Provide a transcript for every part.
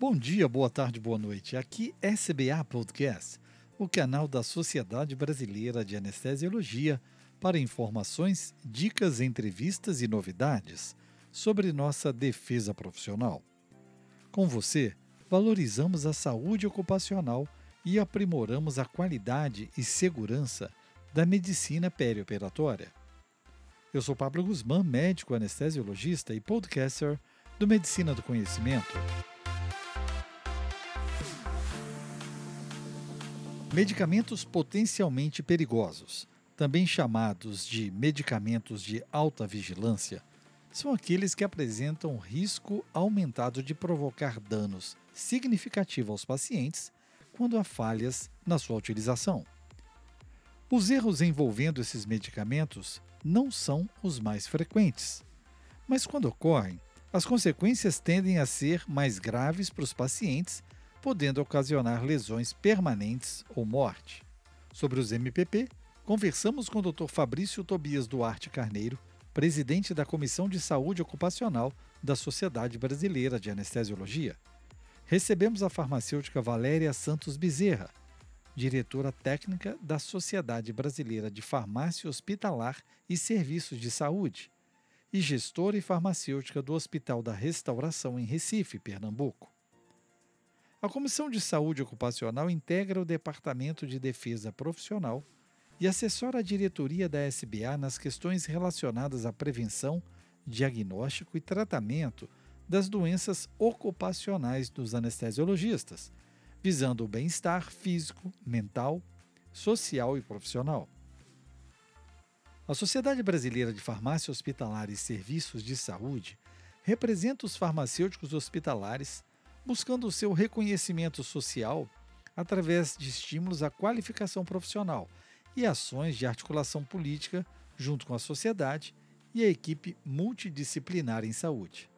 Bom dia, boa tarde, boa noite. Aqui é SBA Podcast, o canal da Sociedade Brasileira de Anestesiologia para informações, dicas, entrevistas e novidades sobre nossa defesa profissional. Com você, valorizamos a saúde ocupacional e aprimoramos a qualidade e segurança da medicina perioperatória. Eu sou Pablo Guzmán, médico anestesiologista e podcaster do Medicina do Conhecimento. Medicamentos potencialmente perigosos, também chamados de medicamentos de alta vigilância, são aqueles que apresentam risco aumentado de provocar danos significativos aos pacientes quando há falhas na sua utilização. Os erros envolvendo esses medicamentos não são os mais frequentes, mas quando ocorrem, as consequências tendem a ser mais graves para os pacientes podendo ocasionar lesões permanentes ou morte. Sobre os MPP, conversamos com o Dr. Fabrício Tobias Duarte Carneiro, presidente da Comissão de Saúde Ocupacional da Sociedade Brasileira de Anestesiologia. Recebemos a farmacêutica Valéria Santos Bezerra, diretora técnica da Sociedade Brasileira de Farmácia Hospitalar e Serviços de Saúde, e gestora e farmacêutica do Hospital da Restauração em Recife, Pernambuco. A Comissão de Saúde Ocupacional integra o Departamento de Defesa Profissional e assessora a diretoria da SBA nas questões relacionadas à prevenção, diagnóstico e tratamento das doenças ocupacionais dos anestesiologistas, visando o bem-estar físico, mental, social e profissional. A Sociedade Brasileira de Farmácia Hospitalar e Serviços de Saúde representa os farmacêuticos hospitalares buscando o seu reconhecimento social através de estímulos à qualificação profissional e ações de articulação política junto com a sociedade e a equipe multidisciplinar em saúde.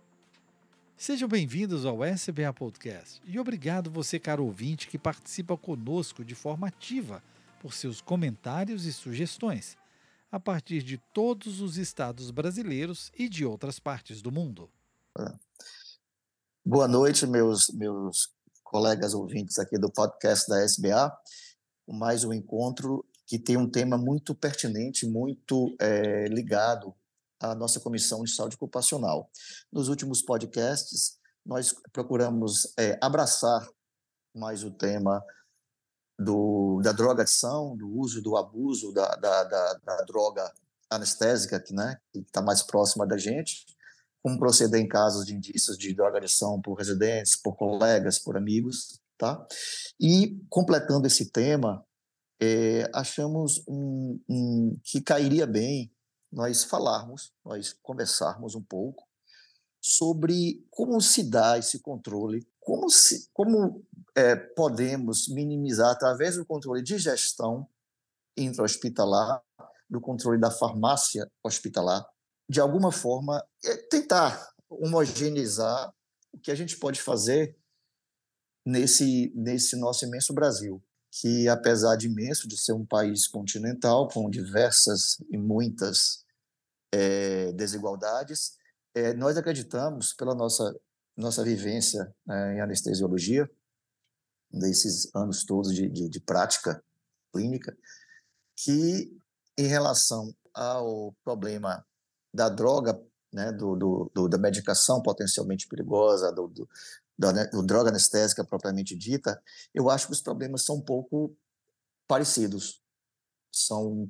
Sejam bem-vindos ao SBA Podcast e obrigado você, caro ouvinte, que participa conosco de forma ativa por seus comentários e sugestões, a partir de todos os estados brasileiros e de outras partes do mundo. É. Boa noite, meus, meus colegas ouvintes aqui do podcast da SBA. Mais um encontro que tem um tema muito pertinente, muito é, ligado à nossa Comissão de Saúde Ocupacional. Nos últimos podcasts, nós procuramos é, abraçar mais o tema do, da drogadição, do uso, do abuso da, da, da, da droga anestésica, que né, está mais próxima da gente, como proceder em casos de indícios de drogadição por residentes, por colegas, por amigos, tá? E completando esse tema, é, achamos um, um, que cairia bem nós falarmos, nós conversarmos um pouco sobre como se dá esse controle, como, se, como é, podemos minimizar através do controle de gestão intra-hospitalar, do controle da farmácia hospitalar, de alguma forma, é tentar homogeneizar o que a gente pode fazer nesse, nesse nosso imenso Brasil, que, apesar de imenso, de ser um país continental, com diversas e muitas é, desigualdades, é, nós acreditamos, pela nossa, nossa vivência é, em anestesiologia, desses anos todos de, de, de prática clínica, que, em relação ao problema da droga, né, do, do, do da medicação potencialmente perigosa, do, do, da do droga anestésica propriamente dita, eu acho que os problemas são um pouco parecidos. São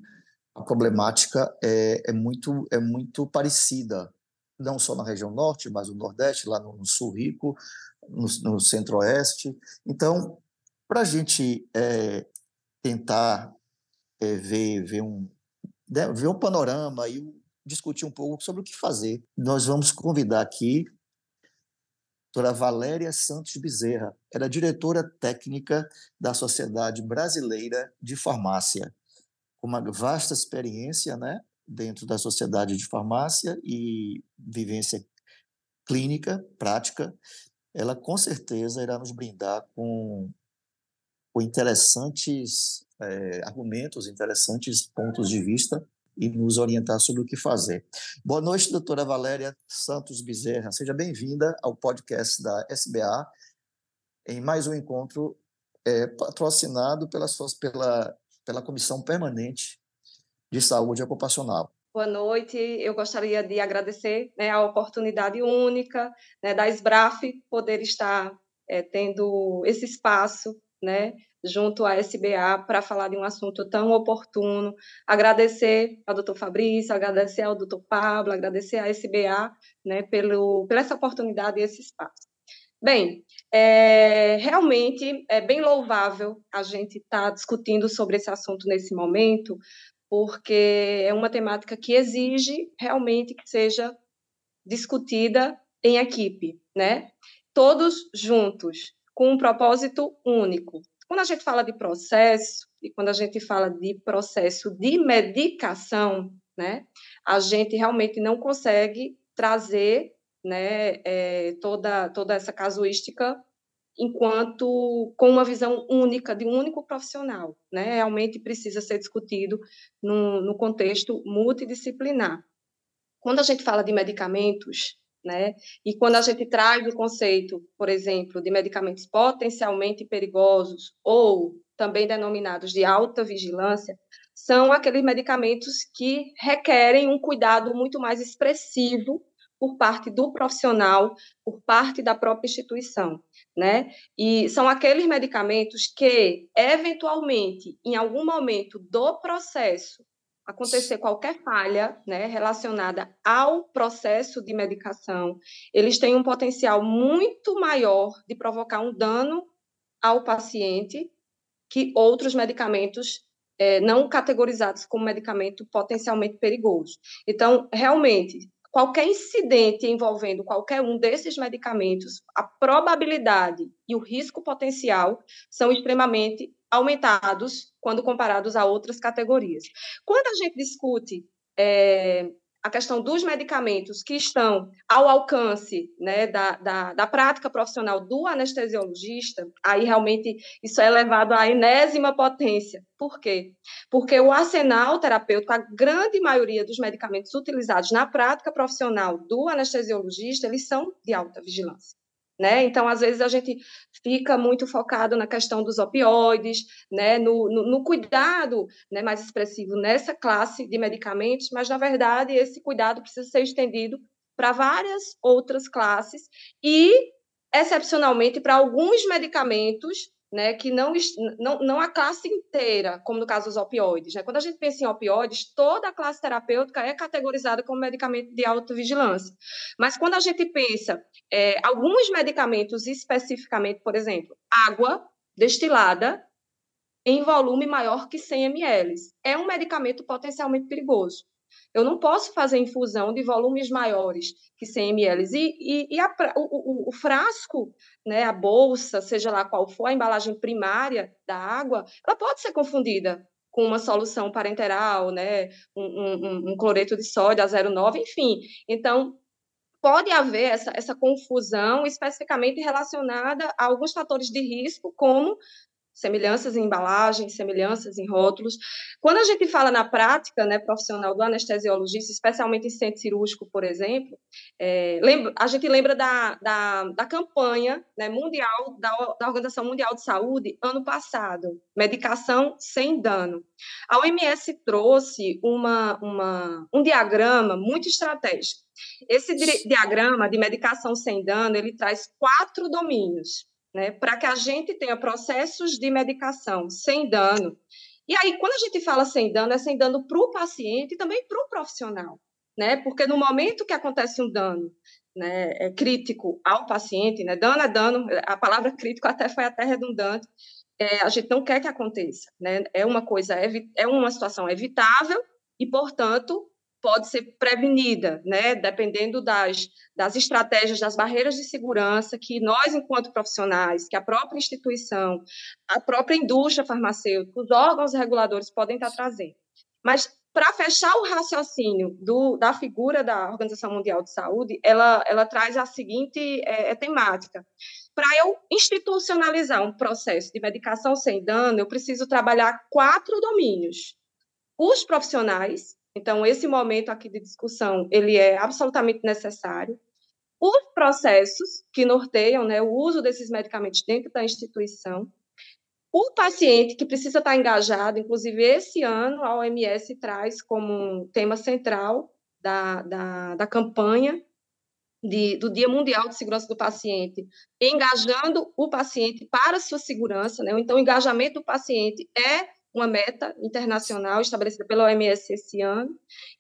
a problemática é, é muito é muito parecida, não só na região norte, mas no nordeste, lá no, no sul rico, no, no centro-oeste. Então, para a gente é, tentar é, ver ver um né, ver um panorama e discutir um pouco sobre o que fazer. Nós vamos convidar aqui a doutora Valéria Santos Bezerra, ela é diretora técnica da Sociedade Brasileira de Farmácia, com uma vasta experiência né, dentro da Sociedade de Farmácia e vivência clínica, prática. Ela com certeza irá nos brindar com, com interessantes é, argumentos, interessantes pontos de vista e nos orientar sobre o que fazer. Boa noite, doutora Valéria Santos Bezerra. Seja bem-vinda ao podcast da SBA. em mais um encontro é, patrocinado pela, pela, pela Comissão Permanente de Saúde Ocupacional. Boa noite. Eu gostaria de agradecer né, a oportunidade única né, da SBRAF poder estar é, tendo esse espaço né, junto à SBA para falar de um assunto tão oportuno. Agradecer ao doutor Fabrício, agradecer ao doutor Pablo, agradecer à SBA né, pelo, pela essa oportunidade e esse espaço. Bem, é, realmente é bem louvável a gente estar tá discutindo sobre esse assunto nesse momento, porque é uma temática que exige realmente que seja discutida em equipe, né? Todos juntos, com um propósito único. Quando a gente fala de processo e quando a gente fala de processo de medicação, né, a gente realmente não consegue trazer né, é, toda, toda essa casuística enquanto com uma visão única, de um único profissional. Né? Realmente precisa ser discutido no, no contexto multidisciplinar. Quando a gente fala de medicamentos, né? E quando a gente traz o conceito, por exemplo, de medicamentos potencialmente perigosos ou também denominados de alta vigilância, são aqueles medicamentos que requerem um cuidado muito mais expressivo por parte do profissional, por parte da própria instituição, né? E são aqueles medicamentos que, eventualmente, em algum momento do processo, acontecer qualquer falha, né, relacionada ao processo de medicação, eles têm um potencial muito maior de provocar um dano ao paciente que outros medicamentos é, não categorizados como medicamento potencialmente perigoso. Então, realmente, qualquer incidente envolvendo qualquer um desses medicamentos, a probabilidade e o risco potencial são extremamente aumentados quando comparados a outras categorias. Quando a gente discute é, a questão dos medicamentos que estão ao alcance né, da, da, da, prática profissional do anestesiologista, aí realmente isso é levado à enésima potência. Por quê? Porque o arsenal terapêutico, a grande maioria dos medicamentos utilizados na prática profissional do anestesiologista, eles são de alta vigilância. Né? Então, às vezes, a gente fica muito focado na questão dos opioides, né? no, no, no cuidado né? mais expressivo nessa classe de medicamentos, mas, na verdade, esse cuidado precisa ser estendido para várias outras classes e, excepcionalmente, para alguns medicamentos né, que não, não, não a classe inteira, como no caso dos opioides. Né? Quando a gente pensa em opioides, toda a classe terapêutica é categorizada como medicamento de alta vigilância. Mas quando a gente pensa é, alguns medicamentos especificamente, por exemplo, água destilada em volume maior que 100 ml, é um medicamento potencialmente perigoso. Eu não posso fazer infusão de volumes maiores que 100 ml. E, e, e a, o, o, o, frasco, né, a bolsa, seja lá qual for, a embalagem primária da água, ela pode ser confundida com uma solução parenteral, né, um, um, um cloreto de sódio a 0,9, enfim. Então, pode haver essa, essa confusão especificamente relacionada a alguns fatores de risco, como semelhanças em embalagens, semelhanças em rótulos. Quando a gente fala na prática né, profissional do anestesiologista, especialmente em centro cirúrgico, por exemplo, é, lembra, a gente lembra da, da, da campanha né, mundial da, da Organização Mundial de Saúde ano passado, medicação sem dano. A OMS trouxe uma, uma, um diagrama muito estratégico. Esse diagrama de medicação sem dano, ele traz quatro domínios né, para que a gente tenha processos de medicação sem dano. E aí, quando a gente fala sem dano, é sem dano para o paciente e também para o profissional, né? Porque no momento que acontece um dano né, é crítico ao paciente, né, dano é dano, a palavra crítico até foi até redundante, é, a gente não quer que aconteça, né? É uma coisa, é uma situação evitável e, portanto, pode ser prevenida, né, dependendo das, das estratégias, das barreiras de segurança que nós, enquanto profissionais, que a própria instituição, a própria indústria farmacêutica, os órgãos reguladores podem estar trazendo. Mas, para fechar o raciocínio do, da figura da Organização Mundial de Saúde, ela, ela traz a seguinte é, é temática. Para eu institucionalizar um processo de medicação sem dano, eu preciso trabalhar quatro domínios. Os profissionais, então, esse momento aqui de discussão, ele é absolutamente necessário. os processos que norteiam né, o uso desses medicamentos dentro da instituição, o paciente que precisa estar engajado, inclusive esse ano a OMS traz como tema central da, da, da campanha de, do Dia Mundial de Segurança do Paciente, engajando o paciente para a sua segurança, né? Então, o engajamento do paciente é uma meta internacional estabelecida pela OMS esse ano,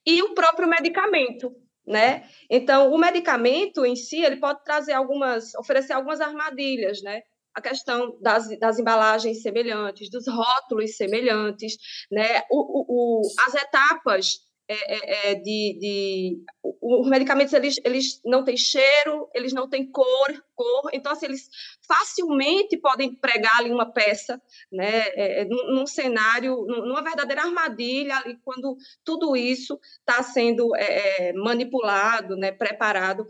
e o próprio medicamento, né? Então, o medicamento em si, ele pode trazer algumas, oferecer algumas armadilhas, né? A questão das, das embalagens semelhantes, dos rótulos semelhantes, né? O, o, o as etapas é, é, é, de, de, os medicamentos eles, eles não têm cheiro, eles não têm cor, cor, então assim, eles facilmente podem pregar ali uma peça, né, é, é num, num, cenário, numa verdadeira armadilha ali quando tudo isso está sendo é, manipulado, né, preparado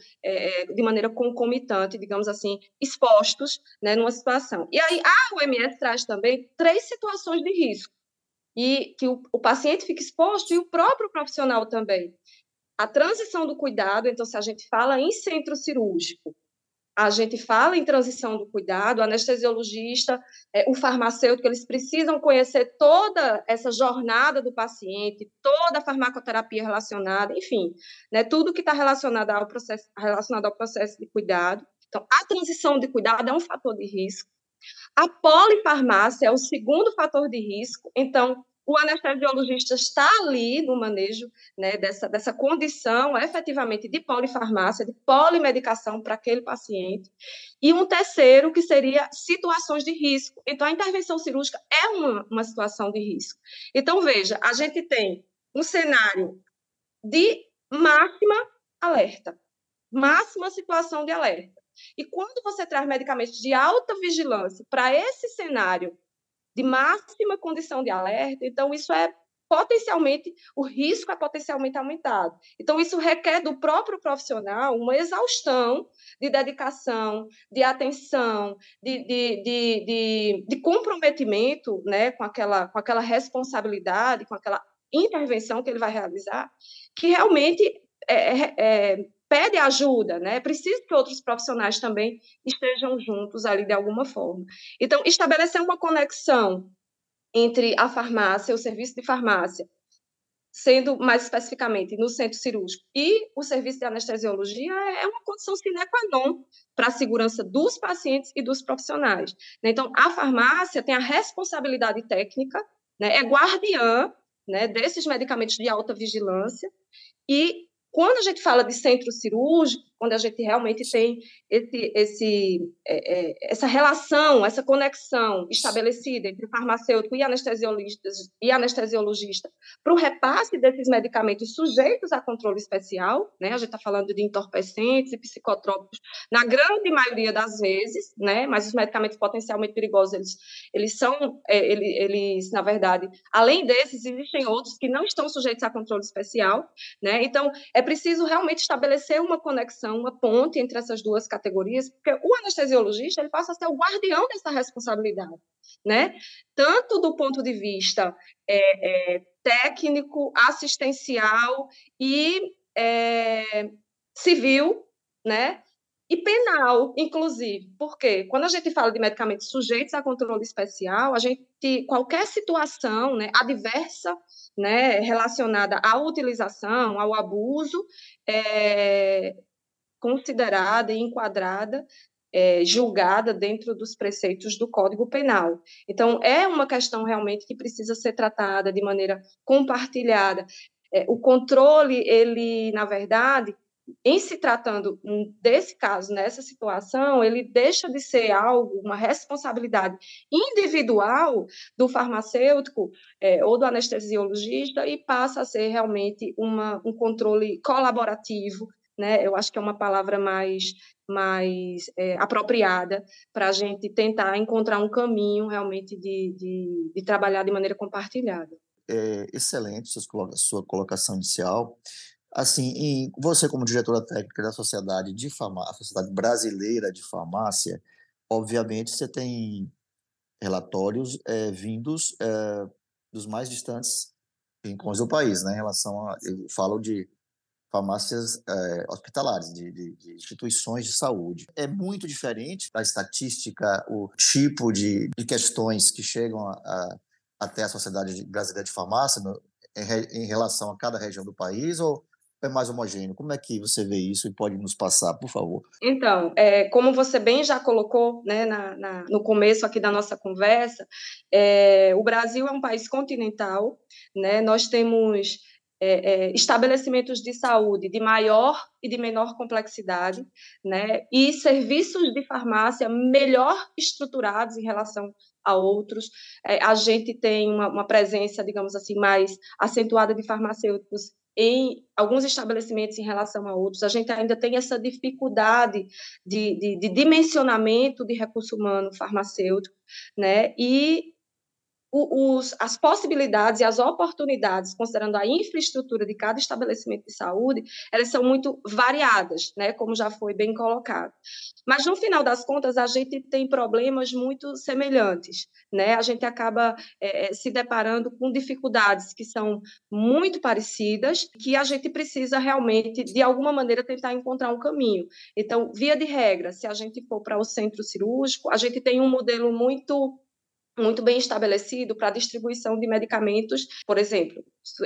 de maneira concomitante, digamos assim, expostos, né, numa situação. E aí a OMS traz também três situações de risco e que o, o paciente fique exposto e o próprio profissional também. A transição do cuidado, então, se a gente fala em centro cirúrgico, a gente fala em transição do cuidado, o anestesiologista, é, o farmacêutico, eles precisam conhecer toda essa jornada do paciente, toda a farmacoterapia relacionada, enfim, né, tudo que está relacionado ao processo, relacionado ao processo de cuidado. Então, a transição de cuidado é um fator de risco. A polifarmácia é o segundo fator de risco, então o anestesiologista está ali no manejo né, dessa, dessa condição efetivamente de polifarmácia, de polimedicação para aquele paciente. E um terceiro, que seria situações de risco. Então, a intervenção cirúrgica é uma, uma situação de risco. Então, veja, a gente tem um cenário de máxima alerta, máxima situação de alerta. E quando você traz medicamentos de alta vigilância para esse cenário de máxima condição de alerta, então isso é potencialmente, o risco é potencialmente aumentado. Então, isso requer do próprio profissional uma exaustão de dedicação, de atenção, de, de, de, de, comprometimento né, com, aquela, com aquela responsabilidade, com aquela intervenção que ele vai realizar, que realmente é, é, é pede ajuda, né? É preciso que outros profissionais também estejam juntos ali de alguma forma. Então, estabelecer uma conexão entre a farmácia, o serviço de farmácia, sendo mais especificamente no centro cirúrgico, e o serviço de anestesiologia é uma condição sine qua non para a segurança dos pacientes e dos profissionais. Né? Então, a farmácia tem a responsabilidade técnica, né? é guardiã né, desses medicamentos de alta vigilância, e quando a gente fala de centro cirúrgico, quando a gente realmente tem esse, esse, é, é, essa relação, essa conexão estabelecida entre farmacêutico e anestesiologista, e anestesiologista para o repasse desses medicamentos sujeitos a controle especial, né? a gente está falando de entorpecentes e psicotrópicos, na grande maioria das vezes, né? mas os medicamentos potencialmente perigosos, eles, eles são, é, eles, eles, na verdade, além desses, existem outros que não estão sujeitos a controle especial, né? então é preciso realmente estabelecer uma conexão uma ponte entre essas duas categorias, porque o anestesiologista ele passa a ser o guardião dessa responsabilidade, né? Tanto do ponto de vista é, é, técnico, assistencial e é, civil, né? E penal, inclusive, porque quando a gente fala de medicamentos sujeitos a controle especial, a gente qualquer situação, né, adversa, né, relacionada à utilização, ao abuso, é, considerada e enquadrada, é, julgada dentro dos preceitos do Código Penal. Então, é uma questão realmente que precisa ser tratada de maneira compartilhada. É, o controle, ele, na verdade, em se tratando desse caso, nessa situação, ele deixa de ser algo, uma responsabilidade individual do farmacêutico é, ou do anestesiologista e passa a ser realmente uma, um controle colaborativo né? Eu acho que é uma palavra mais, mais é, apropriada para a gente tentar encontrar um caminho realmente de, de, de trabalhar de maneira compartilhada. É excelente sua colocação inicial. Assim, você como diretora técnica da Sociedade de Farmácia, Sociedade Brasileira de Farmácia, obviamente você tem relatórios é, vindos é, dos mais distantes rincões do país, né, em relação a, eu falo de farmácias é, hospitalares, de, de, de, instituições de saúde. É muito diferente da estatística, o tipo de, de questões que chegam a, a, até a Sociedade Brasileira de Farmácia no, em, em, relação a cada região do país, ou é mais homogêneo? Como é que você vê isso e pode nos passar, por favor? Então, é, como você bem já colocou né, na, na, no começo aqui da nossa conversa, é, o Brasil é um país continental, né, nós temos é, é, estabelecimentos de saúde de maior e de menor complexidade, né, e serviços de farmácia melhor estruturados em relação a outros. É, a gente tem uma, uma, presença, digamos assim, mais acentuada de farmacêuticos em alguns estabelecimentos em relação a outros. A gente ainda tem essa dificuldade de, de, de dimensionamento de recurso humano farmacêutico, né, e os, as possibilidades e as oportunidades, considerando a infraestrutura de cada estabelecimento de saúde, elas são muito variadas, né, como já foi bem colocado. Mas, no final das contas, a gente tem problemas muito semelhantes. Né? A gente acaba é, se deparando com dificuldades que são muito parecidas, que a gente precisa realmente, de alguma maneira, tentar encontrar um caminho. Então, via de regra, se a gente for para o centro cirúrgico, a gente tem um modelo muito muito bem estabelecido para a distribuição de medicamentos, por exemplo,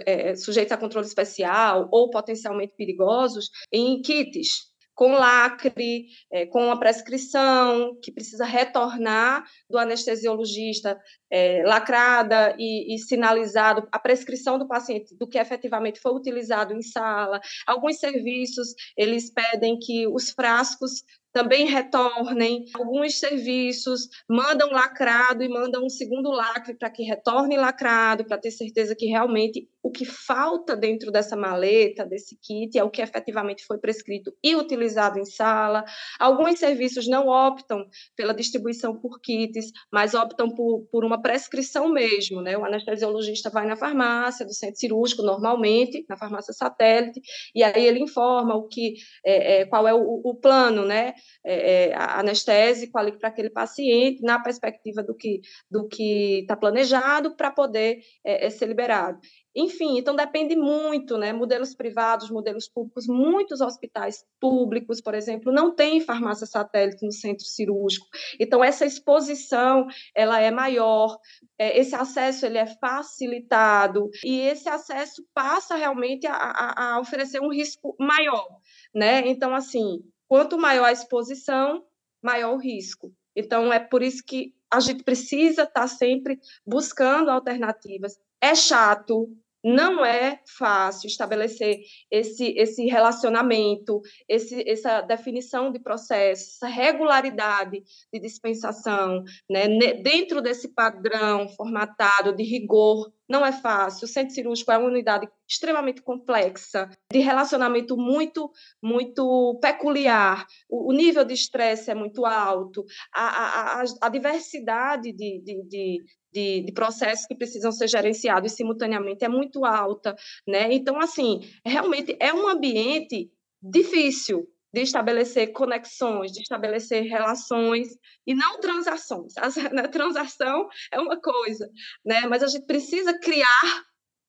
é, sujeitos a controle especial ou potencialmente perigosos, em kits com lacre, é, com a prescrição que precisa retornar do anestesiologista é, lacrada e, e, sinalizado a prescrição do paciente do que efetivamente foi utilizado em sala. Alguns serviços eles pedem que os frascos também retornem. Alguns serviços mandam lacrado e mandam um segundo lacre para que retorne lacrado, para ter certeza que realmente o que falta dentro dessa maleta, desse kit, é o que efetivamente foi prescrito e utilizado em sala. Alguns serviços não optam pela distribuição por kits, mas optam por, por uma prescrição mesmo. Né? O anestesiologista vai na farmácia do centro cirúrgico, normalmente, na farmácia satélite, e aí ele informa o que, é, é, qual é o, o plano, né? é, é anestésico ali para aquele paciente, na perspectiva do que do está planejado para poder é, é, ser liberado. Enfim, então depende muito, né? Modelos privados, modelos públicos, muitos hospitais públicos, por exemplo, não têm farmácia satélite no centro cirúrgico. Então essa exposição ela é maior, é, esse acesso ele é facilitado e esse acesso passa realmente a, a, a oferecer um risco maior, né? Então assim Quanto maior a exposição, maior o risco. Então, é por isso que a gente precisa estar tá sempre buscando alternativas. É chato, não é fácil estabelecer esse, esse relacionamento, esse, essa definição de processo, essa regularidade de dispensação, né? dentro desse padrão formatado de rigor, não é fácil. O centro cirúrgico é uma unidade extremamente complexa, de relacionamento muito, muito peculiar. O, o nível de estresse é muito alto, a, a, a diversidade de, de, de de, de, processos que precisam ser gerenciados simultaneamente é muito alta, né? Então, assim, realmente é um ambiente difícil de estabelecer conexões, de estabelecer relações e não transações. A né? transação é uma coisa, né? Mas a gente precisa criar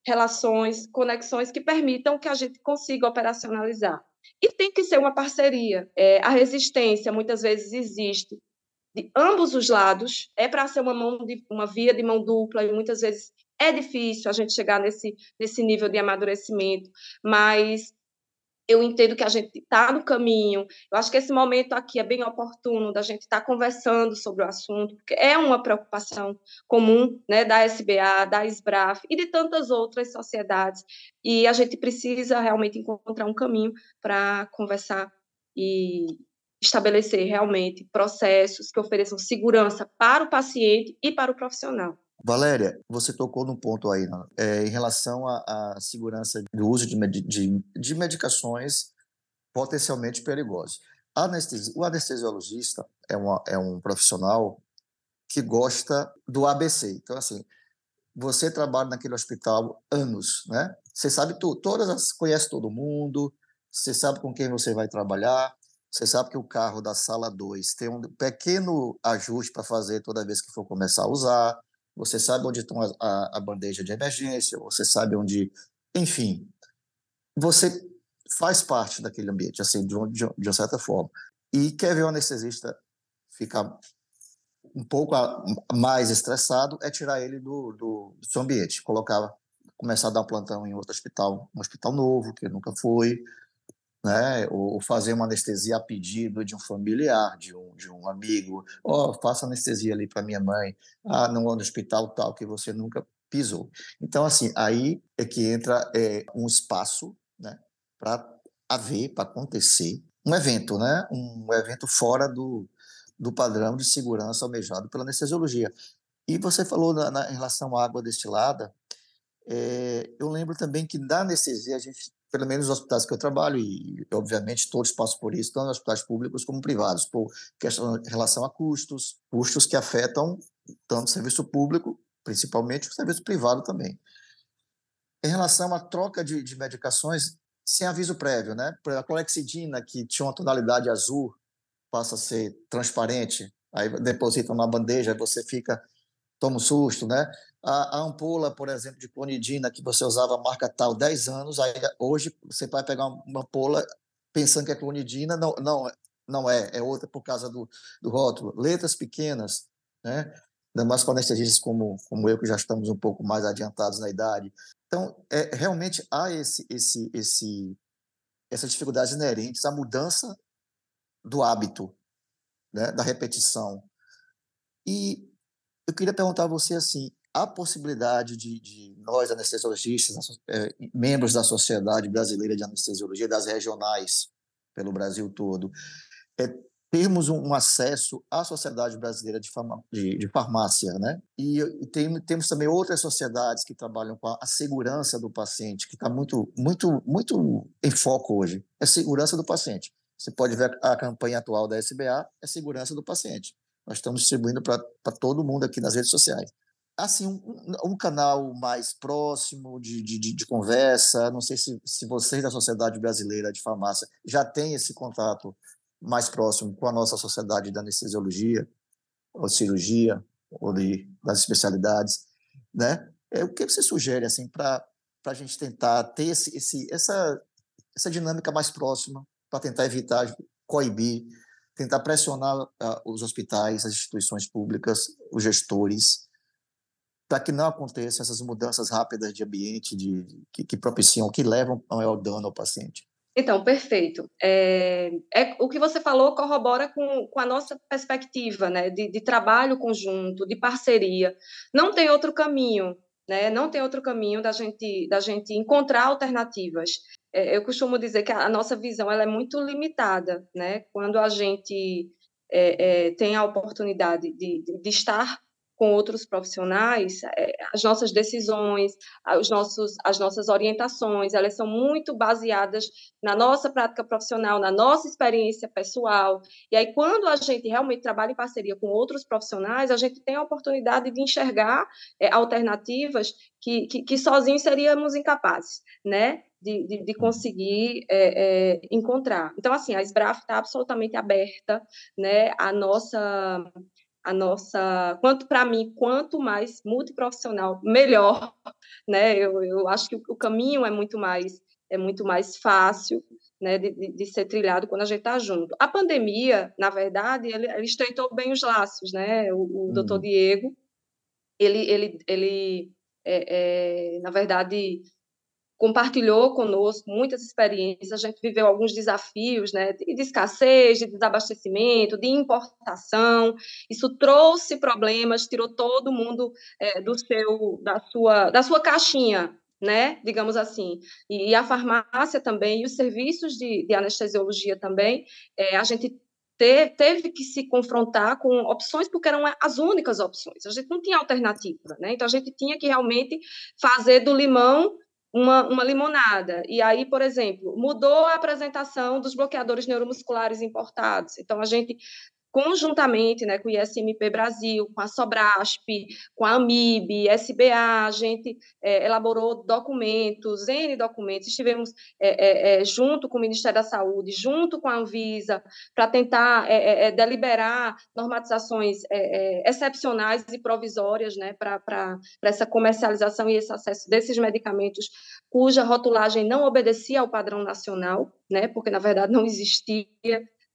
relações, conexões que permitam que a gente consiga operacionalizar. E tem que ser uma parceria. É, a resistência muitas vezes existe de ambos os lados, é para ser uma, mão de, uma via de mão dupla, e muitas vezes é difícil a gente chegar nesse, nesse nível de amadurecimento, mas eu entendo que a gente está no caminho. Eu acho que esse momento aqui é bem oportuno da gente estar tá conversando sobre o assunto, porque é uma preocupação comum né, da SBA, da SBRAF e de tantas outras sociedades. E a gente precisa realmente encontrar um caminho para conversar e, estabelecer realmente processos que ofereçam segurança para o paciente e para o profissional. Valéria, você tocou num ponto aí, né? é, em relação à, segurança do uso de, de, de medicações potencialmente perigosos. Anestesi o anestesiologista é, uma, é um profissional que gosta do ABC. Então, assim, você trabalha naquele hospital anos, né? Você sabe tudo, todas as, conhece todo mundo, você sabe com quem você vai trabalhar, você sabe que o carro da sala 2 tem um pequeno ajuste para fazer toda vez que for começar a usar. Você sabe onde está a, a, bandeja de emergência, você sabe onde. Enfim, você faz parte daquele ambiente, assim, de, um, de, uma certa forma. E quer ver o anestesista ficar um pouco mais estressado, é tirar ele do, do, do seu ambiente, colocar, começar a dar um plantão em outro hospital, um hospital novo, que nunca foi, né? ou fazer uma anestesia a pedido de um familiar, de um, de um amigo, ó, oh, faça anestesia ali para minha mãe, ah, não no hospital tal que você nunca pisou. Então, assim, aí é que entra é, um espaço né, para haver, para acontecer um evento, né? um evento fora do, do padrão de segurança almejado pela anestesiologia. E você falou na, na, em relação à água destilada, é, eu lembro também que da anestesia, a gente, pelo menos nos hospitais que eu trabalho, e obviamente todos passam por isso, tanto hospitais públicos como privados, por questão em relação a custos, custos que afetam tanto o serviço público, principalmente o serviço privado também. Em relação à troca de, de medicações, sem aviso prévio, né? A clorexidina, que tinha uma tonalidade azul, passa a ser transparente, aí deposita uma bandeja, você fica, toma um susto, né? A, a ampola, por exemplo, de clonidina, que você usava marca tal 10 anos, aí hoje você vai pegar uma ampola pensando que é clonidina, não, não, não é, é outra por causa do, do rótulo. Letras pequenas, né? Ainda mais com anestesistas como, como eu, que já estamos um pouco mais adiantados na idade, então, é, realmente há esse, esse, esse, essas dificuldades inerentes à mudança do hábito, né, da repetição. E eu queria perguntar a você assim, há possibilidade de, de nós anestesiologistas, é, membros da Sociedade Brasileira de Anestesiologia, das regionais pelo Brasil todo, é, termos um, acesso à Sociedade Brasileira de, farma, de, de Farmácia, né? E, e tem, temos também outras sociedades que trabalham com a, a segurança do paciente, que está muito, muito, muito em foco hoje. É segurança do paciente. Você pode ver a, a campanha atual da SBA, é segurança do paciente. Nós estamos distribuindo para todo mundo aqui nas redes sociais. Assim, um, um canal mais próximo de, de, de, conversa, não sei se, se vocês da Sociedade Brasileira de Farmácia já têm esse contato mais próximo com a nossa sociedade da anestesiologia, ou cirurgia, ou de, das especialidades, né? É, o que você sugere assim para a gente tentar ter esse, esse, essa, essa dinâmica mais próxima, para tentar evitar coibir, tentar pressionar uh, os hospitais, as instituições públicas, os gestores, para que não aconteçam essas mudanças rápidas de ambiente de, que, que propiciam, que levam a maior dano ao paciente. Então, perfeito. É, é, o que você falou corrobora com, com a nossa perspectiva né, de, de, trabalho conjunto, de parceria. Não tem outro caminho, né? não tem outro caminho da gente, da gente encontrar alternativas. É, eu costumo dizer que a, a, nossa visão ela é muito limitada. Né? Quando a gente é, é tem a oportunidade de, de, de estar com outros profissionais, é, as nossas decisões, os nossos, as nossas orientações, elas são muito baseadas na nossa prática profissional, na nossa experiência pessoal. E aí, quando a gente realmente trabalha em parceria com outros profissionais, a gente tem a oportunidade de enxergar é, alternativas que, que, que sozinhos seríamos incapazes, né? De, de, de, conseguir é, é, encontrar. Então, assim, a SBRAF está absolutamente aberta, né, a nossa a nossa, quanto para mim, quanto mais multiprofissional, melhor, né? Eu, eu acho que o caminho é muito mais é muito mais fácil, né, de, de ser trilhado quando a gente está junto. A pandemia, na verdade, ele, ele estreitou bem os laços, né? O, o hum. doutor Diego, ele, ele, ele é, é, na verdade, compartilhou conosco muitas experiências, a gente viveu alguns desafios, né, de, escassez, de desabastecimento, de importação, isso trouxe problemas, tirou todo mundo é, do seu, da sua, da sua caixinha, né, digamos assim, e, e a farmácia também, e os serviços de, de anestesiologia também, é, a gente teve que se confrontar com opções porque eram as únicas opções. A gente não tinha alternativa, né? Então a gente tinha que realmente fazer do limão uma, uma limonada. E aí, por exemplo, mudou a apresentação dos bloqueadores neuromusculares importados. Então, a gente conjuntamente né, com o ISMP Brasil, com a Sobrasp, com a AMIB, SBA, a gente é, elaborou documentos, N documentos, estivemos é, é, é, junto com o Ministério da Saúde, junto com a Anvisa, para tentar é, é, deliberar normatizações excepcionais e provisórias né, para essa comercialização e esse acesso desses medicamentos cuja rotulagem não obedecia ao padrão nacional, né, porque, na verdade, não existia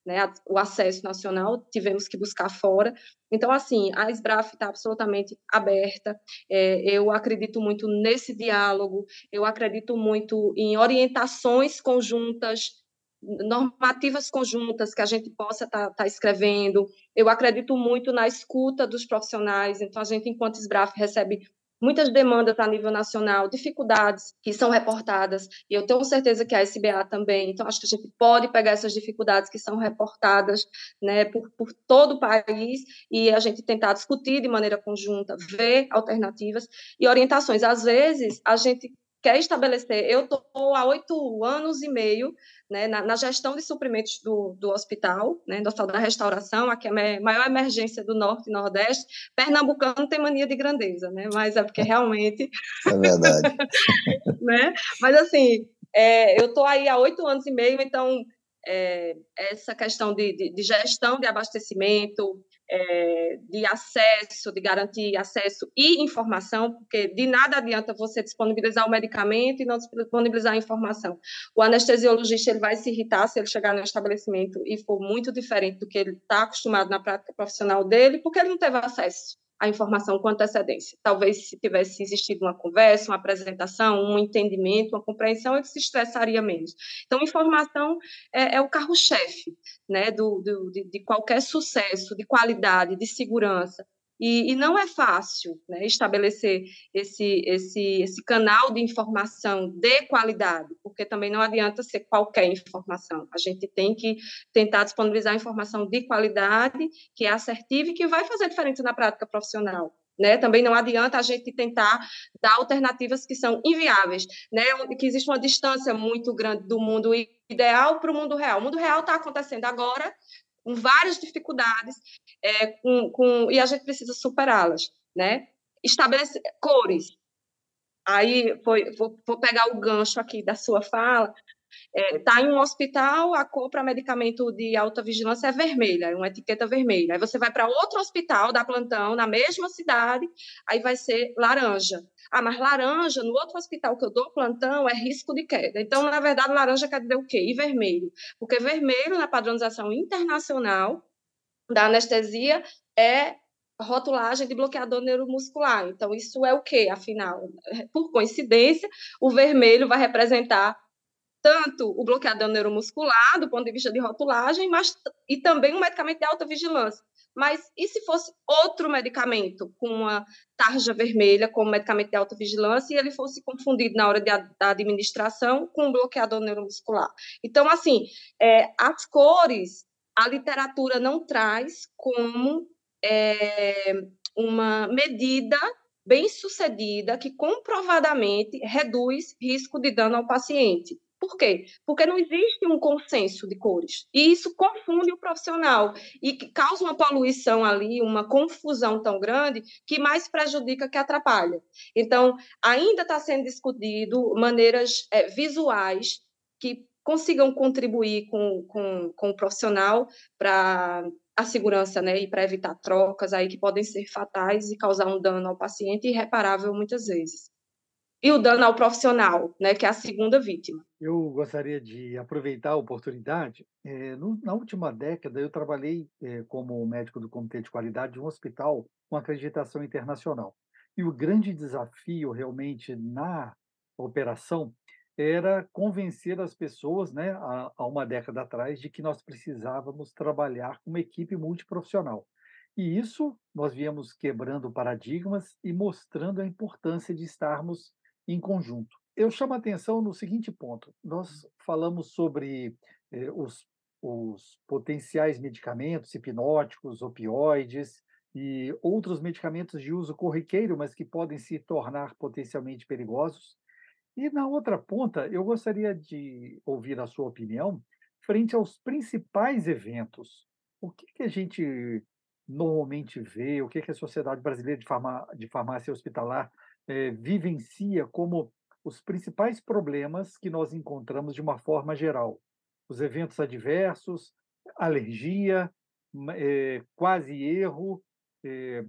né, o acesso nacional, tivemos que buscar fora. Então, assim, a SBRAF está absolutamente aberta, é, eu acredito muito nesse diálogo, eu acredito muito em orientações conjuntas, normativas conjuntas que a gente possa estar tá, tá escrevendo, eu acredito muito na escuta dos profissionais, então a gente, enquanto SBRAF, recebe muitas demandas a nível nacional, dificuldades que são reportadas, e eu tenho certeza que a SBA também, então acho que a gente pode pegar essas dificuldades que são reportadas né, por, por todo o país e a gente tentar discutir de maneira conjunta, ver alternativas e orientações. Às vezes, a gente quer estabelecer. Eu estou há oito anos e meio né, na, na, gestão de suprimentos do, do hospital, né, do Hospital da Restauração, aqui é a maior emergência do Norte e Nordeste. Pernambucano tem mania de grandeza, né, mas é porque realmente. É verdade. né? Mas, assim, é, eu estou aí há oito anos e meio, então. É, essa questão de, de, de gestão de abastecimento, é, de acesso, de garantir acesso e informação, porque de nada adianta você disponibilizar o medicamento e não disponibilizar a informação. O anestesiologista ele vai se irritar se ele chegar no estabelecimento e for muito diferente do que ele está acostumado na prática profissional dele, porque ele não teve acesso a informação com antecedência. Talvez se tivesse existido uma conversa, uma apresentação, um entendimento, uma compreensão, ele se estressaria menos. Então, informação é, é o carro-chefe né, do, do, de, de qualquer sucesso, de qualidade, de segurança. E, e, não é fácil né, estabelecer esse, esse, esse canal de informação de qualidade, porque também não adianta ser qualquer informação. A gente tem que tentar disponibilizar informação de qualidade, que é assertiva e que vai fazer diferença na prática profissional. Né? Também não adianta a gente tentar dar alternativas que são inviáveis, né? que existe uma distância muito grande do mundo ideal para o mundo real. O mundo real está acontecendo agora, com várias dificuldades, é, com, com, e a gente precisa superá-las, né? Estabelecer cores. Aí foi, vou, vou pegar o gancho aqui da sua fala. Está é, tá em um hospital, a cor para medicamento de alta vigilância é vermelha, é uma etiqueta vermelha. Aí você vai para outro hospital, da plantão, na mesma cidade, aí vai ser laranja. Ah, mas laranja, no outro hospital que eu dou plantão, é risco de queda. Então, na verdade, laranja quer dizer o quê? E vermelho? Porque vermelho, na padronização internacional da anestesia, é rotulagem de bloqueador neuromuscular. Então, isso é o quê, afinal? Por coincidência, o vermelho vai representar tanto o bloqueador neuromuscular, do ponto de vista de rotulagem, mas e também um medicamento de alta vigilância. Mas e se fosse outro medicamento com uma tarja vermelha, como medicamento de alta vigilância, e ele fosse confundido na hora de, da administração com um bloqueador neuromuscular? Então, assim, é, as cores, a literatura não traz como é, uma medida bem sucedida que comprovadamente reduz risco de dano ao paciente. Por quê? Porque não existe um consenso de cores. E isso confunde o profissional e causa uma poluição ali, uma confusão tão grande que mais prejudica que atrapalha. Então, ainda está sendo discutido maneiras é, visuais que consigam contribuir com, com, com o profissional para a segurança, né, e para evitar trocas aí que podem ser fatais e causar um dano ao paciente irreparável muitas vezes e o dano ao profissional, né, que é a segunda vítima. Eu gostaria de aproveitar a oportunidade. É, no, na última década, eu trabalhei é, como médico do Comitê de Qualidade de um hospital com acreditação internacional. E o grande desafio, realmente, na operação era convencer as pessoas, né, há, há uma década atrás, de que nós precisávamos trabalhar com uma equipe multiprofissional. E isso nós viemos quebrando paradigmas e mostrando a importância de estarmos em conjunto. Eu chamo a atenção no seguinte ponto: nós falamos sobre eh, os, os potenciais medicamentos hipnóticos, opioides e outros medicamentos de uso corriqueiro, mas que podem se tornar potencialmente perigosos. E na outra ponta, eu gostaria de ouvir a sua opinião frente aos principais eventos o que, que a gente normalmente vê, o que, que a Sociedade Brasileira de, Farmá de Farmácia Hospitalar é, vivencia como os principais problemas que nós encontramos de uma forma geral? Os eventos adversos, alergia, é, quase erro, é,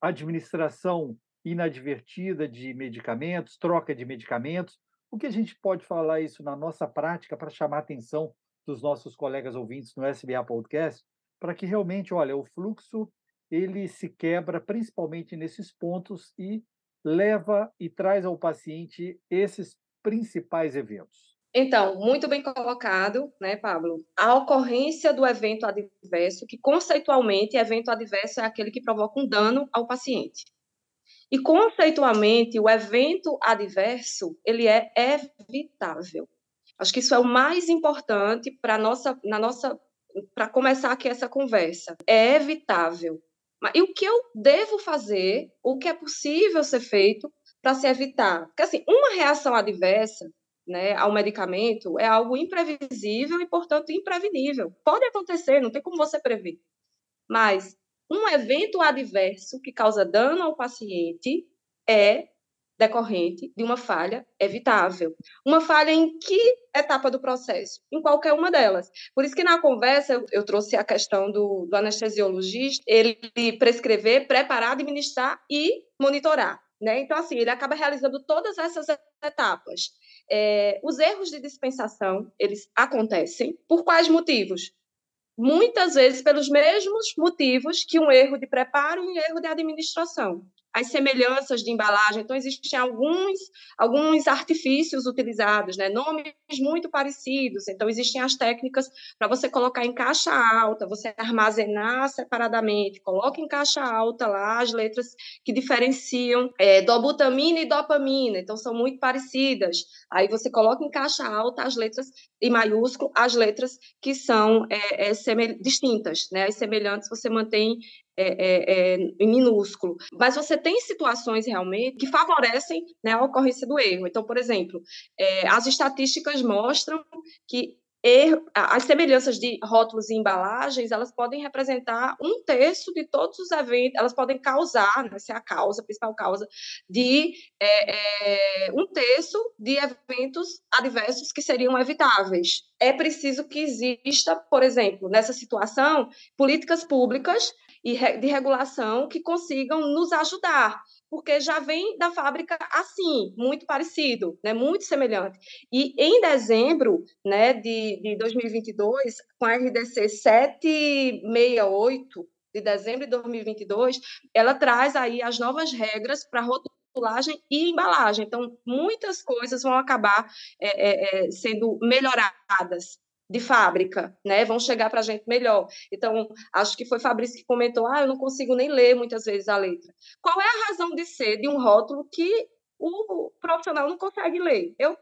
administração inadvertida de medicamentos, troca de medicamentos. O que a gente pode falar isso na nossa prática para chamar a atenção dos nossos colegas ouvintes no SBA Podcast, para que realmente, olha, o fluxo ele se quebra principalmente nesses pontos e leva e traz ao paciente esses principais eventos. Então, muito bem colocado, né, Pablo? A ocorrência do evento adverso, que conceitualmente, evento adverso é aquele que provoca um dano ao paciente. E conceitualmente, o evento adverso, ele é evitável. Acho que isso é o mais importante para nossa na nossa para começar aqui essa conversa. É evitável. E o que eu devo fazer, o que é possível ser feito para se evitar? Porque assim, uma reação adversa, né, ao medicamento é algo imprevisível e, portanto, imprevenível. Pode acontecer, não tem como você prever. Mas um evento adverso que causa dano ao paciente é decorrente de uma falha evitável. Uma falha em que etapa do processo? Em qualquer uma delas. Por isso que na conversa eu, trouxe a questão do, do anestesiologista, ele prescrever, preparar, administrar e monitorar. Né? Então, assim, ele acaba realizando todas essas etapas. É, os erros de dispensação, eles acontecem. Por quais motivos? muitas vezes pelos mesmos motivos que um erro de preparo e um erro de administração as semelhanças de embalagem. Então, existem alguns, alguns artifícios utilizados, né? nomes muito parecidos. Então, existem as técnicas para você colocar em caixa alta, você armazenar separadamente, coloca em caixa alta lá as letras que diferenciam é, dobutamina e dopamina. Então, são muito parecidas. Aí, você coloca em caixa alta as letras em maiúsculo, as letras que são é, é, distintas. Né? As semelhantes você mantém é, é, é, minúsculo. Mas você tem situações realmente que favorecem né, a ocorrência do erro. Então, por exemplo, é, as estatísticas mostram que erro, as semelhanças de rótulos e embalagens, elas podem representar um terço de todos os eventos, elas podem causar, né, ser a causa, a principal causa, de é, é, um terço de eventos adversos que seriam evitáveis. É preciso que exista, por exemplo, nessa situação, políticas públicas de regulação que consigam nos ajudar, porque já vem da fábrica assim, muito parecido, né, muito semelhante. E em dezembro né, de, de 2022, com a RDC 768, de dezembro de 2022, ela traz aí as novas regras para rotulagem e embalagem. Então, muitas coisas vão acabar é, é, sendo melhoradas de fábrica, né? Vão chegar para a gente melhor. Então, acho que foi Fabrício que comentou: ah, eu não consigo nem ler muitas vezes a letra. Qual é a razão de ser de um rótulo que o profissional não consegue ler? Eu,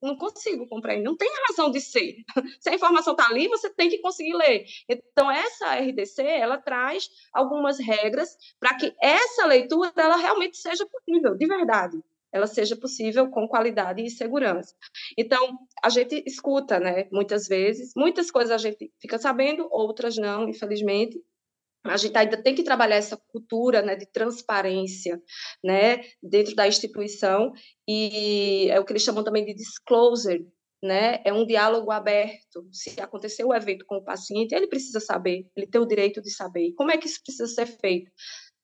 não, consigo compreender, não tem razão de ser. Se a informação está ali, você tem que conseguir ler. Então, essa RDC, ela traz algumas regras para que essa leitura ela realmente seja possível, de verdade ela seja possível com qualidade e segurança. Então, a gente escuta, né, muitas vezes, muitas coisas a gente fica sabendo, outras não, infelizmente. A gente ainda tem que trabalhar essa cultura né, de transparência né, dentro da instituição, e é o que eles chamam também de disclosure, né? É um diálogo aberto. Se aconteceu o evento com o paciente, ele precisa saber, ele tem o direito de saber. E como é que isso precisa ser feito?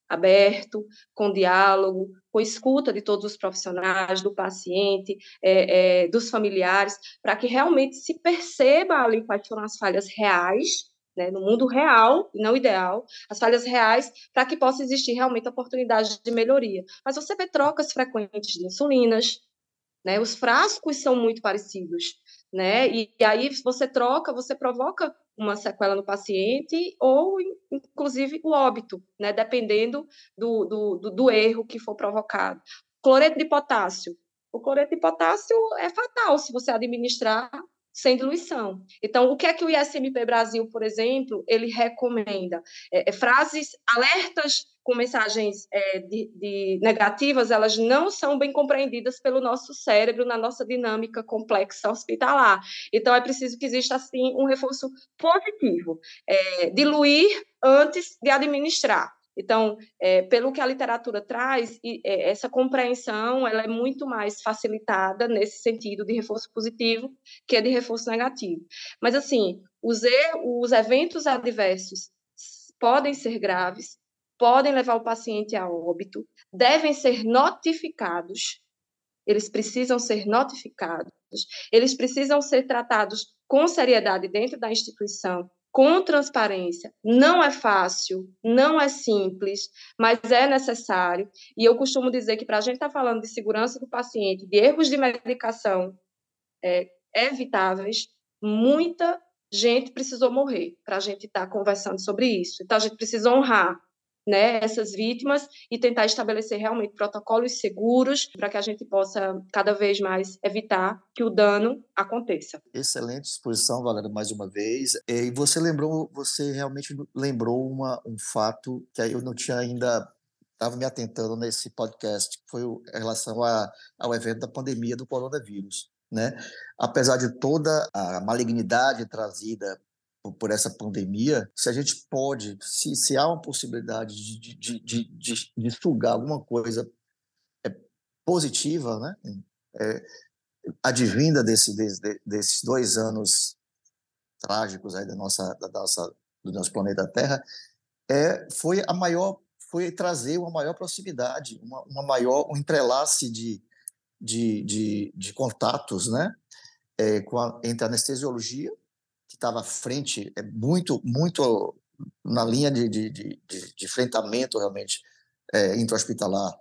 Aberto, com diálogo, com escuta de todos os profissionais, do paciente, é, é, dos familiares, para que realmente se perceba ali quais foram as falhas reais, né, no mundo real, não ideal, as falhas reais, para que possa existir realmente oportunidade de melhoria. Mas você vê trocas frequentes de insulinas, né, os frascos são muito parecidos, né, e, e aí você troca, você provoca uma sequela no paciente ou, inclusive, o óbito, né, dependendo do, do, do, do erro que for provocado. Cloreto de potássio. O cloreto de potássio é fatal se você administrar sem diluição. Então, o que é que o ISMP Brasil, por exemplo, ele recomenda? É, é, frases, alertas com mensagens é, de, de negativas, elas não são bem compreendidas pelo nosso cérebro na nossa dinâmica complexa hospitalar. Então, é preciso que exista, assim, um reforço positivo. É, diluir antes de administrar. Então, é, pelo que a literatura traz, e, é, essa compreensão ela é muito mais facilitada nesse sentido de reforço positivo que de reforço negativo. Mas, assim, os, os eventos adversos podem ser graves, podem levar o paciente a óbito, devem ser notificados, eles precisam ser notificados, eles precisam ser tratados com seriedade dentro da instituição, com transparência. Não é fácil, não é simples, mas é necessário. E eu costumo dizer que para a gente estar tá falando de segurança do paciente, de erros de medicação é, evitáveis, muita gente precisou morrer para a gente estar tá conversando sobre isso. Então, a gente precisa honrar né, essas vítimas e tentar estabelecer realmente protocolos seguros para que a gente possa cada vez mais evitar que o dano aconteça. Excelente exposição, Valéria, mais uma vez. E você lembrou, você realmente lembrou uma, um fato que eu não tinha ainda estava me atentando nesse podcast, que foi em relação a, ao evento da pandemia do coronavírus. Né? Apesar de toda a malignidade trazida por essa pandemia, se a gente pode, se, se há uma possibilidade de, de, de, de, de sugar alguma coisa é, positiva, né? É, advinda desse, desse, desses dois anos trágicos aí da nossa, da nossa, do nosso planeta Terra, é, foi a maior, foi trazer uma maior proximidade, uma, uma maior, um entrelace de, de, de, de contatos, né? É, a, entre a anestesiologia estava à frente, é muito, muito na linha de, de, de, de enfrentamento realmente é, intra-hospitalar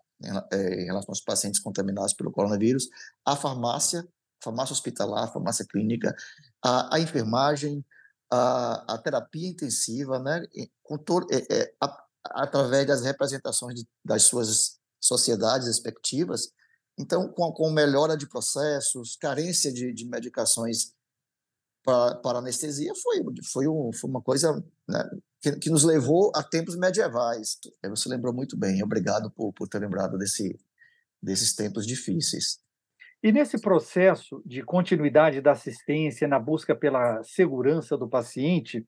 é, em relação aos pacientes contaminados pelo coronavírus, a farmácia, farmácia hospitalar, farmácia clínica, a, a enfermagem, a, a, terapia intensiva, né, com é, é, a, através das representações das suas sociedades respectivas. Então, com, com melhora de processos, carência de, de medicações para, anestesia foi, foi, um, foi uma coisa né, que, que, nos levou a tempos medievais. Você lembrou muito bem, obrigado por, por ter lembrado desse, desses tempos difíceis. E nesse processo de continuidade da assistência na busca pela segurança do paciente,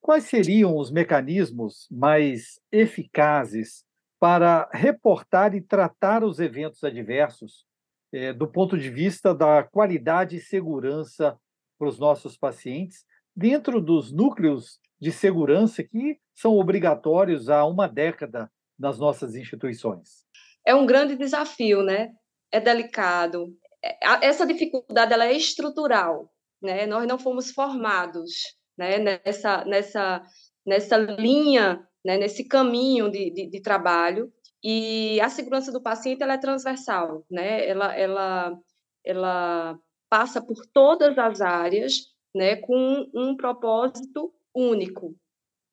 quais seriam os mecanismos mais eficazes para reportar e tratar os eventos adversos eh, do ponto de vista da qualidade e segurança para os nossos pacientes, dentro dos núcleos de segurança que são obrigatórios há uma década nas nossas instituições? É um grande desafio, né? É delicado. É, essa dificuldade ela é estrutural, né? Nós não fomos formados, né? Nessa nessa nessa linha, né? Nesse caminho de, de, de trabalho e a segurança do paciente ela é transversal, né? Ela ela ela passa por todas as áreas, né, com um propósito único,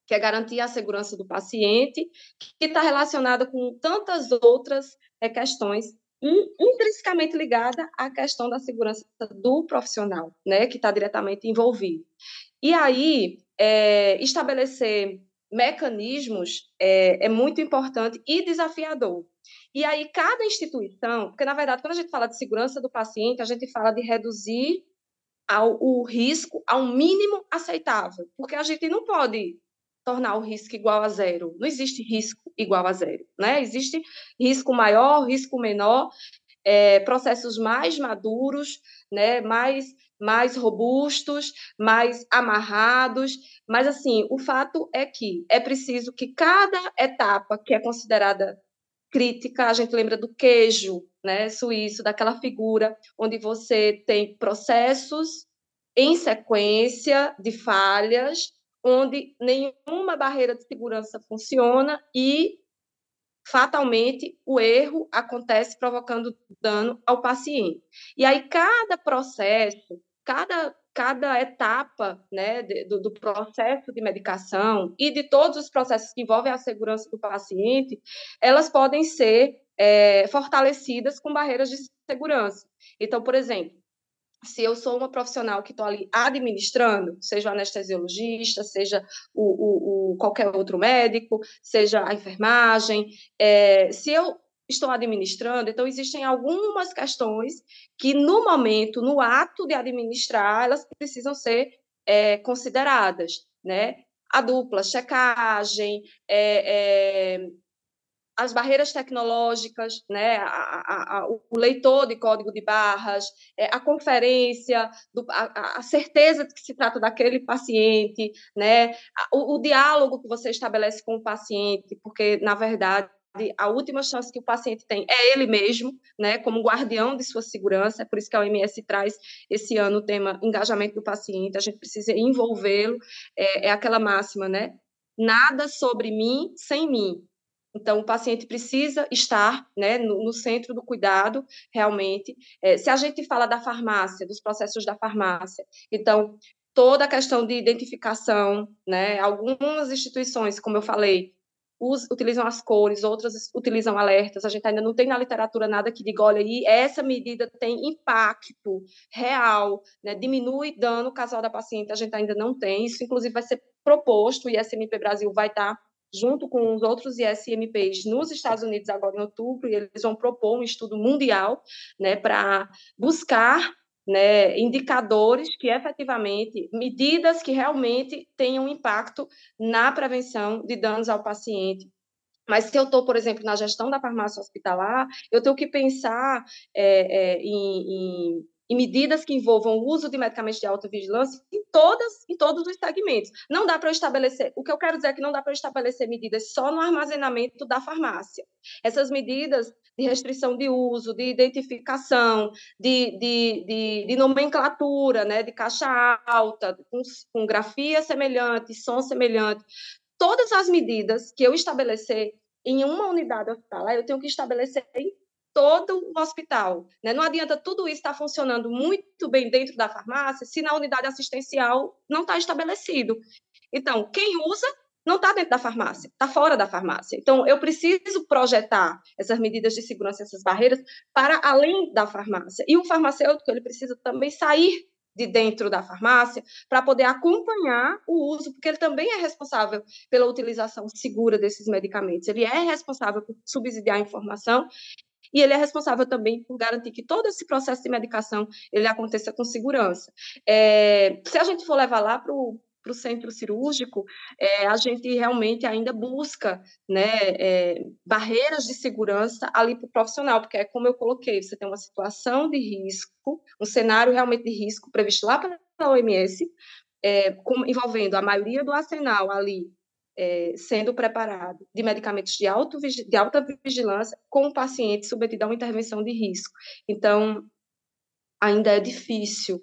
que é garantir a segurança do paciente, que está relacionada com tantas outras é, questões intrinsecamente ligada à questão da segurança do profissional, né, que está diretamente envolvido. E aí, é, estabelecer mecanismos é, é muito importante e desafiador, e aí, cada instituição, porque na verdade, quando a gente fala de segurança do paciente, a gente fala de reduzir ao, o risco ao mínimo aceitável, porque a gente não pode tornar o risco igual a zero. Não existe risco igual a zero, né? Existe risco maior, risco menor, é, processos mais maduros, né? Mais mais robustos, mais amarrados, mas assim, o fato é que é preciso que cada etapa que é considerada crítica, a gente lembra do queijo né, suíço, daquela figura onde você tem processos em sequência de falhas, onde nenhuma barreira de segurança funciona e fatalmente o erro acontece provocando dano ao paciente. E aí cada processo, cada cada etapa né, do, do, processo de medicação e de todos os processos que envolvem a segurança do paciente, elas podem ser é, fortalecidas com barreiras de segurança. Então, por exemplo, se eu sou uma profissional que estou ali administrando, seja o anestesiologista, seja o, o, o, qualquer outro médico, seja a enfermagem, é, se eu estou administrando, então existem algumas questões que no momento, no ato de administrar, elas precisam ser é, consideradas, né? A dupla checagem, é, é as barreiras tecnológicas, né, a, a, a, o leitor de código de barras, é, a conferência, do, a, certeza de que se trata daquele paciente, né, o, o diálogo que você estabelece com o paciente, porque, na verdade, a última chance que o paciente tem é ele mesmo, né, como guardião de sua segurança, é por isso que a OMS traz esse ano o tema engajamento do paciente, a gente precisa envolvê-lo, é, é aquela máxima, né, nada sobre mim sem mim, então, o paciente precisa estar né, no, no centro do cuidado, realmente. É, se a gente fala da farmácia, dos processos da farmácia, então, toda a questão de identificação, né, algumas instituições, como eu falei, utilizam as cores, outras utilizam alertas. A gente ainda não tem na literatura nada que diga, olha, aí essa medida tem impacto real, né, diminui dano casual da paciente, a gente ainda não tem. Isso, inclusive, vai ser proposto, e a SMP Brasil vai estar junto com os outros ISMPs nos Estados Unidos agora em outubro, e eles vão propor um estudo mundial né, para buscar né, indicadores que efetivamente, medidas que realmente tenham impacto na prevenção de danos ao paciente. Mas se eu estou, por exemplo, na gestão da farmácia hospitalar, eu tenho que pensar é, é, em, em e medidas que envolvam o uso de medicamentos de alta vigilância em todas em todos os segmentos. Não dá para estabelecer, o que eu quero dizer é que não dá para estabelecer medidas só no armazenamento da farmácia. Essas medidas de restrição de uso, de identificação, de, de, de, de nomenclatura, né, de caixa alta, com, com grafia semelhante, som semelhante, todas as medidas que eu estabelecer em uma unidade hospitalar, eu tenho que estabelecer em todo o hospital. Né? Não adianta tudo isso estar funcionando muito bem dentro da farmácia se na unidade assistencial não está estabelecido. Então, quem usa não está dentro da farmácia, está fora da farmácia. Então, eu preciso projetar essas medidas de segurança, essas barreiras, para além da farmácia. E o farmacêutico ele precisa também sair de dentro da farmácia para poder acompanhar o uso, porque ele também é responsável pela utilização segura desses medicamentos. Ele é responsável por subsidiar a informação e ele é responsável também por garantir que todo esse processo de medicação ele aconteça com segurança. É, se a gente for levar lá para o para o centro cirúrgico, é, a gente realmente ainda busca né, é, barreiras de segurança ali para o profissional, porque é como eu coloquei, você tem uma situação de risco, um cenário realmente de risco previsto lá pela OMS, é, com, envolvendo a maioria do arsenal ali é, sendo preparado de medicamentos de, alto, de alta vigilância com o paciente submetido a uma intervenção de risco. Então, ainda é difícil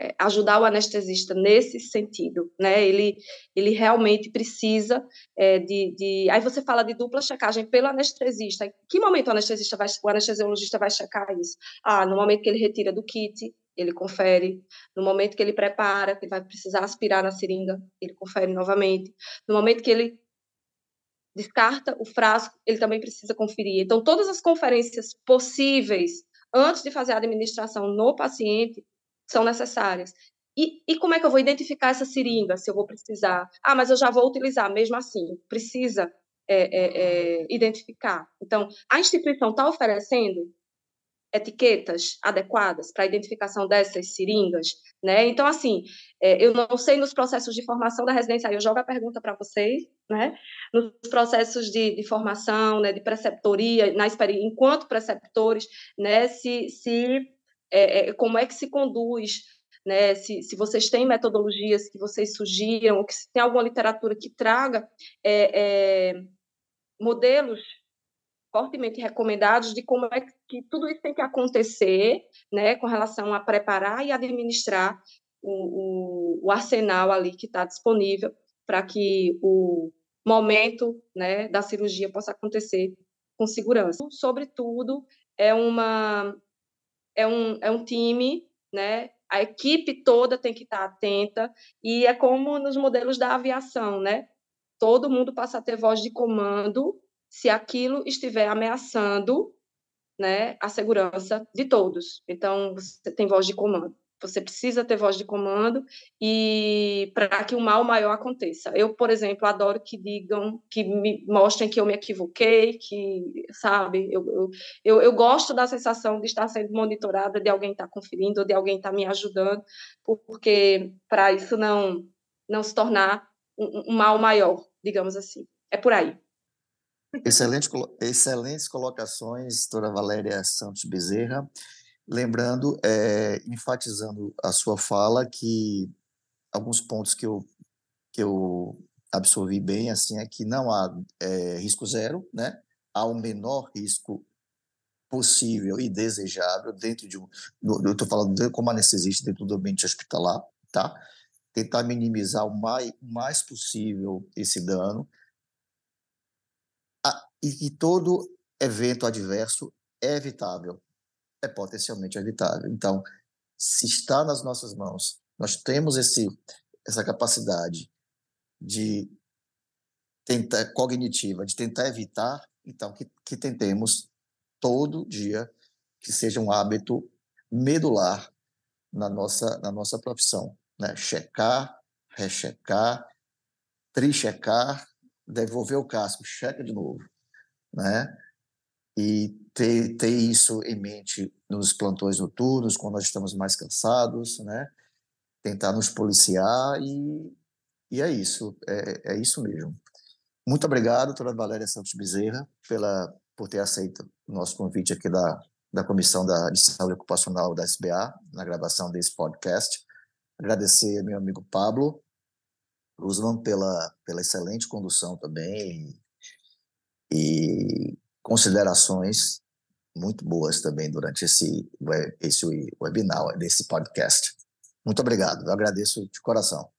é, ajudar o anestesista nesse sentido, né? Ele, ele realmente precisa é, de, de. Aí você fala de dupla checagem pelo anestesista. Em que momento o anestesista vai, o anestesiologista vai checar isso? Ah, no momento que ele retira do kit, ele confere. No momento que ele prepara, que ele vai precisar aspirar na seringa, ele confere novamente. No momento que ele descarta o frasco, ele também precisa conferir. Então, todas as conferências possíveis antes de fazer a administração no paciente são necessárias. E, e, como é que eu vou identificar essa seringa, se eu vou precisar? Ah, mas eu já vou utilizar, mesmo assim, precisa é, é, é, identificar. Então, a instituição está oferecendo etiquetas adequadas para a identificação dessas seringas, né? Então, assim, é, eu não sei nos processos de formação da residência, aí eu jogo a pergunta para vocês, né? Nos processos de, de formação, né, de preceptoria, na enquanto preceptores, né, se, se é, é, como é que se conduz né, se, se vocês têm metodologias que vocês sugiram, ou que se tem alguma literatura que traga é, é, modelos fortemente recomendados de como é que tudo isso tem que acontecer, né, com relação a preparar e administrar o, o, o arsenal ali que está disponível para que o momento, né, da cirurgia possa acontecer com segurança. Sobretudo, é uma é um, é um time, né? A equipe toda tem que estar atenta e é como nos modelos da aviação, né? Todo mundo passa a ter voz de comando se aquilo estiver ameaçando né, a segurança de todos. Então, você tem voz de comando. você precisa ter voz de comando e para que o mal maior aconteça. Eu, por exemplo, adoro que digam, que me mostrem que eu me equivoquei, que, sabe, eu, eu, eu, gosto da sensação de estar sendo monitorada, de alguém estar conferindo, de alguém estar me ajudando, porque para isso não, não se tornar um, um mal maior, digamos assim. É por aí. Excelente, excelentes colocações, doutora Valéria Santos Bezerra. Lembrando, é, enfatizando a sua fala, que alguns pontos que eu, que eu absorvi bem, assim, é que não há é, risco zero, né? Há o um menor risco possível e desejável dentro de um, eu estou falando como anestesista dentro do ambiente hospitalar, tá? Tentar minimizar o mais, o mais possível esse dano e que todo evento adverso é evitável, é potencialmente evitável. Então, se está nas nossas mãos, nós temos esse, essa capacidade de tentar cognitiva, de tentar evitar, então que, que tentemos todo dia que seja um hábito medular na nossa na nossa profissão, né? Checar, rechecar, trichecar, devolver o casco, checa de novo, né? e ter, ter isso em mente nos plantões noturnos, quando nós estamos mais cansados, né? Tentar nos policiar e, e é isso, é, é isso mesmo. Muito obrigado, doutora Valéria Santos Bezerra, pela, por ter aceito o nosso convite aqui da, da Comissão da, de Saúde Ocupacional da SBA, na gravação desse podcast. Agradecer meu amigo Pablo Usman pela, pela excelente condução também e, considerações muito boas também durante esse, esse webinar, desse podcast. Muito obrigado, eu agradeço de coração.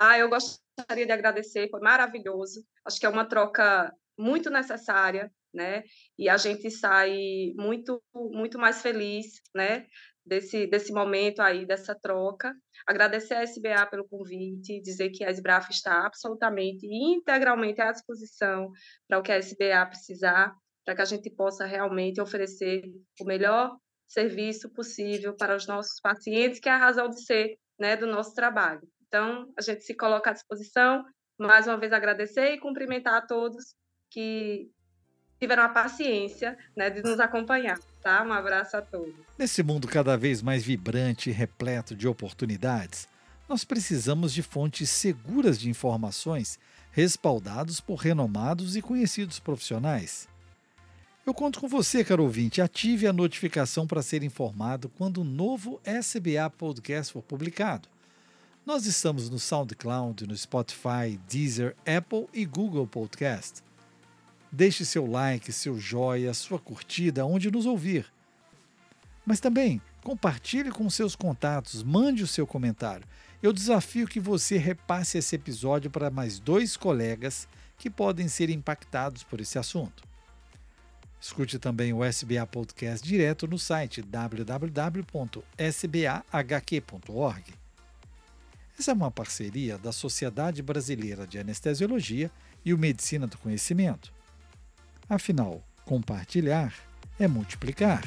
Ah, eu gostaria de agradecer, foi maravilhoso. Acho que é uma troca muito necessária, né? E a gente sai muito, muito mais feliz, né? Desse, desse momento aí, dessa troca. Agradecer a SBA pelo convite, dizer que a SBRAF está absolutamente e integralmente à disposição para o que a SBA precisar, para que a gente possa realmente oferecer o melhor serviço possível para os nossos pacientes, que é a razão de ser né, do nosso trabalho. Então, a gente se coloca à disposição. Mais uma vez, agradecer e cumprimentar a todos que tiveram a paciência né, de nos acompanhar. Tá? Um abraço a todos. Nesse mundo cada vez mais vibrante e repleto de oportunidades, nós precisamos de fontes seguras de informações respaldados por renomados e conhecidos profissionais. Eu conto com você, caro ouvinte. Ative a notificação para ser informado quando o novo SBA Podcast for publicado. Nós estamos no SoundCloud, no Spotify, Deezer, Apple e Google Podcast. Deixe seu like, seu joia, sua curtida onde nos ouvir. Mas também compartilhe com seus contatos, mande o seu comentário. Eu desafio que você repasse esse episódio para mais dois colegas que podem ser impactados por esse assunto. Escute também o SBA Podcast direto no site www.sbahq.org. Essa é uma parceria da Sociedade Brasileira de Anestesiologia e o Medicina do Conhecimento. Afinal, compartilhar é multiplicar.